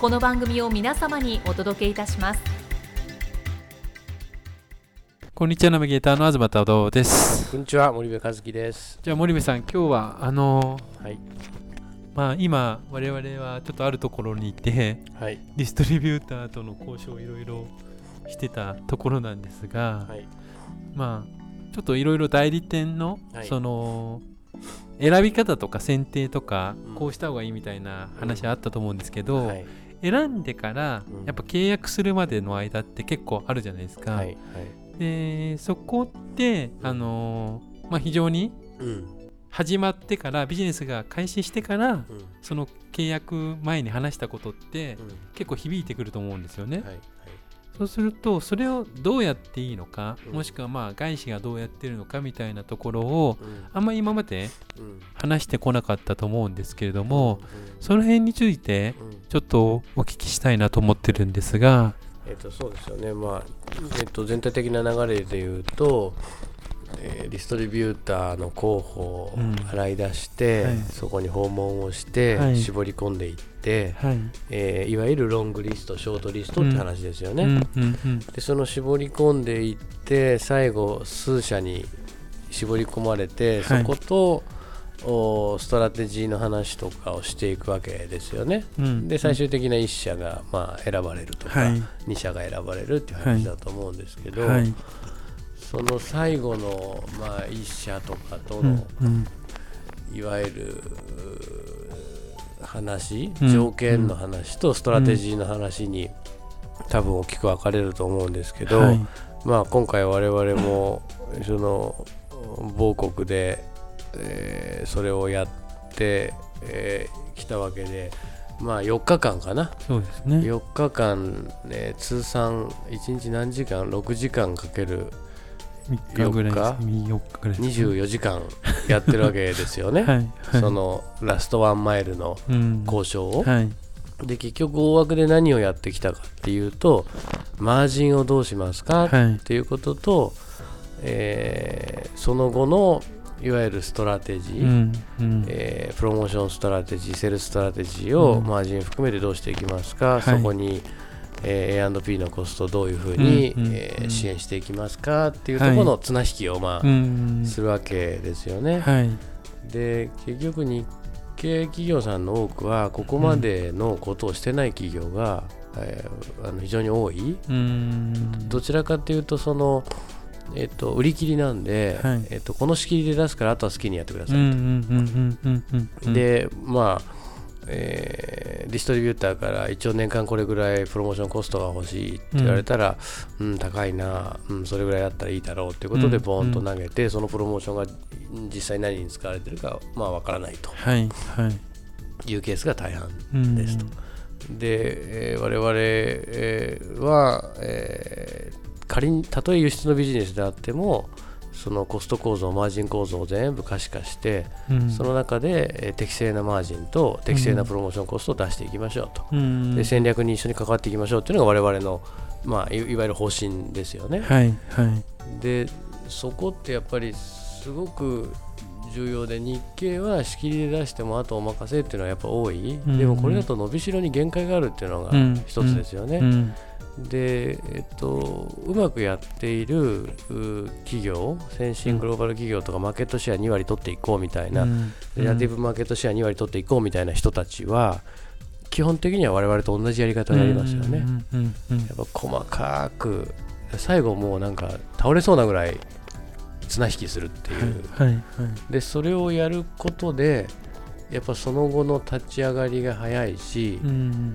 この番組を皆様にお届けいたします。こんにちはナビゲーターの東太郎です。こんにちは森部和樹です。じゃあ森部さん今日はあのはい。まあ今我々はちょっとあるところにいてはい。ディストリビューターとの交渉をいろいろしてたところなんですが、はい。まあちょっといろいろ代理店の、はい。その選び方とか選定とか、うん。こうした方がいいみたいな話あったと思うんですけど、はい選んでからうん。やっぱ契約するまでの間って結構あるじゃないですか。はいはい。でそこってあのーまあ、非常にうん。始まってからビジネスが開始してからうん。その契約前に話したことってうん。結構響いてくると思うんですよね。はいそうするとそれをどうやっていいのか、うん。もしくはまあ外資がどうやってるのかみたいなところをうん。あんまり今までうん。話してこなかったと思うんですけれども、うん。その辺についてうん。ちょっとお聞きしたいなと思ってるんですが、えっとそうですよね。まあえっと全体的な流れで言うとえーディストリビューターの候補をうん。洗い出して、はい。そこに訪問をして、はい。絞り込んでいって、はい。えーいわゆるロングリストショートリストって話ですよね、うんうんうん。でその絞り込んでいって最後数社に絞り込まれて、はい。そことおストラテジーの話とかをしていくわけですよね。うん。で最終的な1社が、まあ、選ばれるとか、はい。2社が選ばれるっていう話だと思うんですけど、はいその最後の、まあ、1社とかとうの、いわゆる話うん。条件の話とストラテジーの話に、多分大きく分かれると思うんですけど、はい。まあ、今回我々もその某国で、えーそれをやってき、えー来たわけで、まあ、4日間かな？そうですね。4日間、ね、通算1日何時間？6時間かける3日ぐらいです。4 4日ぐらいですね。24時間やってるわけですよね、はいはい。そのラストワンマイルのうん。交渉を。はい。で結局大枠で何をやってきたかっていうとマージンをどうしますか、はい。っていうことと、えーその後のいわゆるストラテジー、うんうん。えープロモーションストラテジーセールスストラテジーをうん。マージン含めてどうしていきますか、はい。そこに、えー A&P のコストをどういうふうに、うんうんえーうん。支援していきますかっていうところの綱引きを、まあうん。するわけですよね。はい。で結局日系企業さんの多くはここまでのことをしてない企業が、えーあの非常に多い。うん。どちらかというとその、えっと売り切りなんで、はい。えっとこの仕切りで出すからあとは好きにやってください、うんうんうんうんうんうんうん。でまあえーディストリビューターから一応年間これぐらいプロモーションコストが欲しいって言われたら、うん。高いな、うん、それぐらいだったらいいだろうっていうことでうん。ボーンと投げて、そのプロモーションが実際何に使われてるかまあわからないと。はいはい。いうケースが大半うん。ですと。で、えー我々、えーは、えー仮にたとえ輸出のビジネスであってもそのコスト構造マージン構造を全部可視化して、うん。その中で、えー適正なマージンと適正なプロモーションコストを出していきましょうと、うん。で戦略に一緒に関わっていきましょうっていうのが我々の、まあ、いいわゆる方針ですよね。はいはい。でそこってやっぱりすごく重要で日経は仕切りで出してもあとお任せっていうのはやっぱ多い、うん。でもこれだと伸びしろに限界があるっていうのがうん。一つですよね、うんで、えっと、うまくやっているう企業先進グローバル企業とかマーケットシェア2割取っていこうみたいな、うん。レラティブマーケットシェア2割取っていこうみたいな人たちは基本的には我々と同じやり方をやりますよね、やっぱ細かく最後もうなんか倒れそうなぐらい綱引きするっていう、はいはいでそれをやることでやっぱその後の立ち上がりが早いし、うん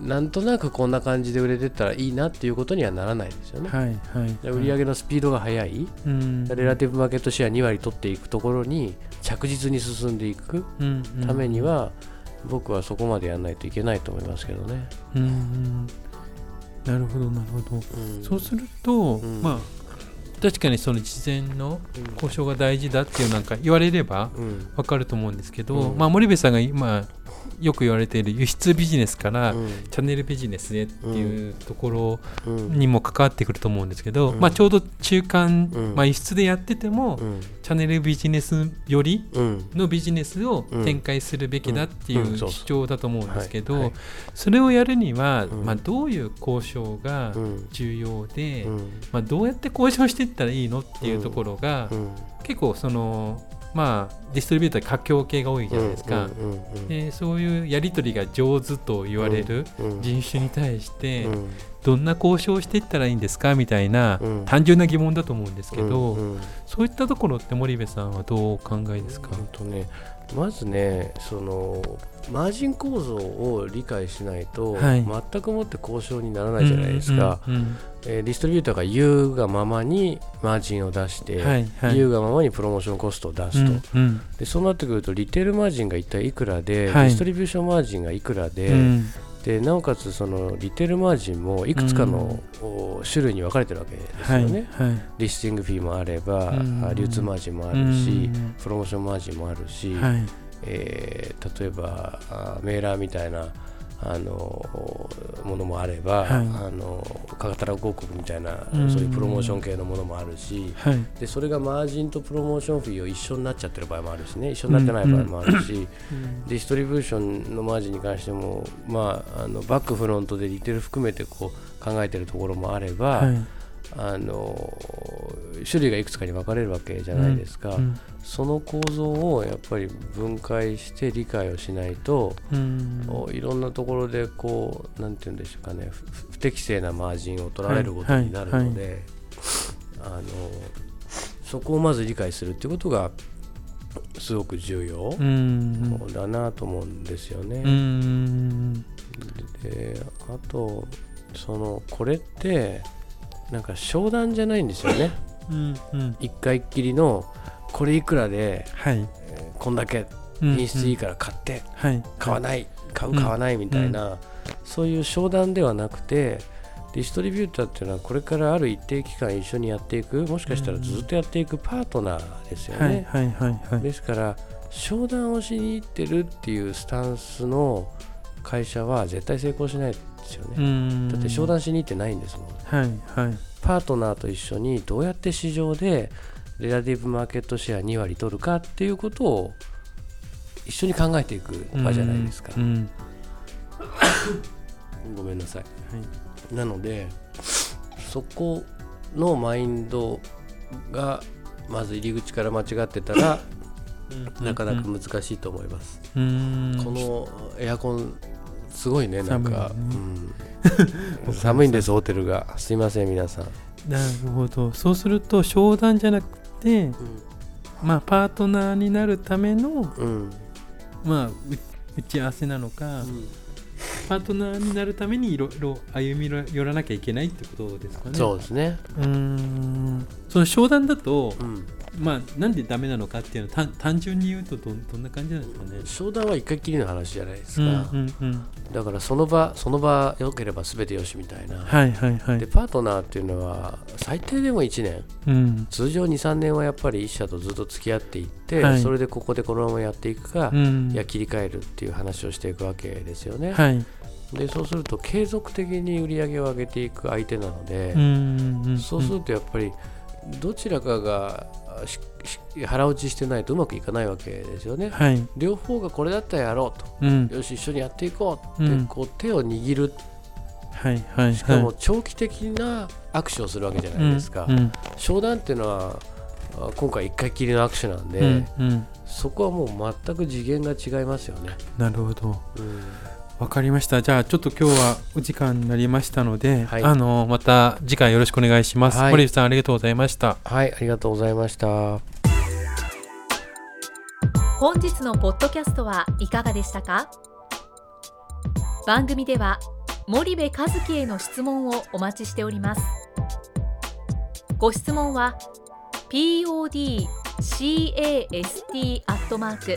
なんとなくこんな感じで売れてったらいいなっていうことにはならないですよね、はいはいで売上のスピードが速い、うん。レラティブマーケットシェア2割取っていくところに着実に進んでいくためには、僕はそこまでやらないといけないと思いますけどね。うんうんなるほどなるほど。うん。そうすると、ん。まあ確かにその事前の交渉が大事だっていうなんか言われればうん。わかると思うんですけど、うん。まあ森部さんが今よく言われている輸出ビジネスから、うん。チャンネルビジネスへっていうところうん。にも関わってくると思うんですけど、うん。まあ、ちょうど中間、うん。まあ、輸出でやってても、うん。チャンネルビジネスよりうん。のビジネスをうん。展開するべきだっていう主張だと思うんですけどそれをやるには、うん。まあ、どういう交渉がうん。重要で、うん。まあ、どうやって交渉していったらいいのっていうところが、うん。結構そのまあディストリビューター佳境系が多いじゃないですか、でそういうやり取りが上手と言われるうん人種に対して、うん。どんな交渉をしていったらいいんですかみたいな、うん。単純な疑問だと思うんですけど、そういったところって森部さんはどうお考えですか、うんとねまずねそのマージン構造を理解しないと、はい。全くもって交渉にならないじゃないですか、うんうんえーディストリビューターが言うがままにマージンを出して、うんはいはい。言うがままにプロモーションコストを出すと、うんうん。でそうなってくるとリテールマージンが一体いくらで、はい。ディストリビューションマージンがいくらで,、うんでなおかつそのリテールマージンもいくつかの、お種類に分かれてるわけですはいよね、はいリスティングフィーもあれば、うん。あ流通マージンもあうるし、ん。プロモーションマージンもあるし、はい。えー例えばあメーラーみたいなあのものもあれば、はい。あのカタログ広告みたいな、うん。そういうプロモーション系のものもあるしはい。でそれがマージンとプロモーションフィーを一緒になっちゃってる場合もあるしね。一緒になってない場合もあるし、ディストリビューションのマージンに関しても、まあ、あのバックフロントでリテール含めてこう考えてるところもあれば、はい。あの種類がいくつかに分かれるわけじゃないですか、うんその構造をやっぱり分解して理解をしないと、うん。おいろんなところでこうなんて言うんでしょうかね。ふ不適正なマージンを取られることになるので、あのそこをまず理解するっていうことがすごく重要うん。だなと思うんですよね。うん。であとそのこれってなんか商談じゃないんですよね。うんうん。一回っきりのこれいくらで、はい。えーこんだけうん品質いいから買ってはい。買わない買う買わないみたいな、そういう商談ではなくてディストリビューターっていうのはこれからある一定期間一緒にやっていくもしかしたらずっとやっていくパートナーですよね、ですから商談をしに行ってるっていうスタンスの会社は絶対成功しないですよね、うん。だって商談しに行ってないんですもん。はいはいパートナーと一緒にどうやって市場でレラティブマーケットシェア2割取るかっていうことを一緒に考えていく場じゃないですか。うん ごめんなさい。なので、そこのマインドがまず入り口から間違ってたら、なかなか難しいと思います。うんこのエアコン、すごいね、なんか、寒いん寒いんです、ホテルが。すいません、皆さん。なるほどそうすると商談じゃなくてまあパートナーになるためのうん。まあう打ち合わせなのか、パートナーになるためにいろいろ歩み寄らなきゃいけないってことですかね。そうですね。うーんその商談だと、うんまあなんでダメなのかっていうのは単単純に言うとどどんな感じなんですかね。商談は一回きりの話じゃないですうんか。うんうん、だからその場、その場良ければ全てよしみたいな。はいはいはいで、。パートナーっていうのは、最低でも1年。うん通常23年はやっぱり一社とずっと付き合っていって、はいそれでここでこのままやっていくか、うん、いや切り替えるっていう話をしていくわけですよね、はい。でそうすると継続的に売り上げを上げていく相手なのでう、んうんそうするとやっぱりどちらかが腹落ちしてないとうまくいかないわけですよね。はい。両方がこれだったらやろううん。とよし一緒にやっていこうって、うん。こう手を握る。はいはいしかも長期的な握手をするわけじゃないですか、うんうん。商談っていうのはあ今回1回きりの握手なんで、うんうん。そこはもう全く次元が違いますよね。なるほど。うんわかりました。じゃあちょっと今日はお時間になりましたので、はいあのまた次回よろしくお願いします。はい森内さんありがとうございました。はいありがとうございました本日のポッドキャストはいかがでしたか？番組では森部和樹への質問をお待ちしておりますご質問は podcast アットマーク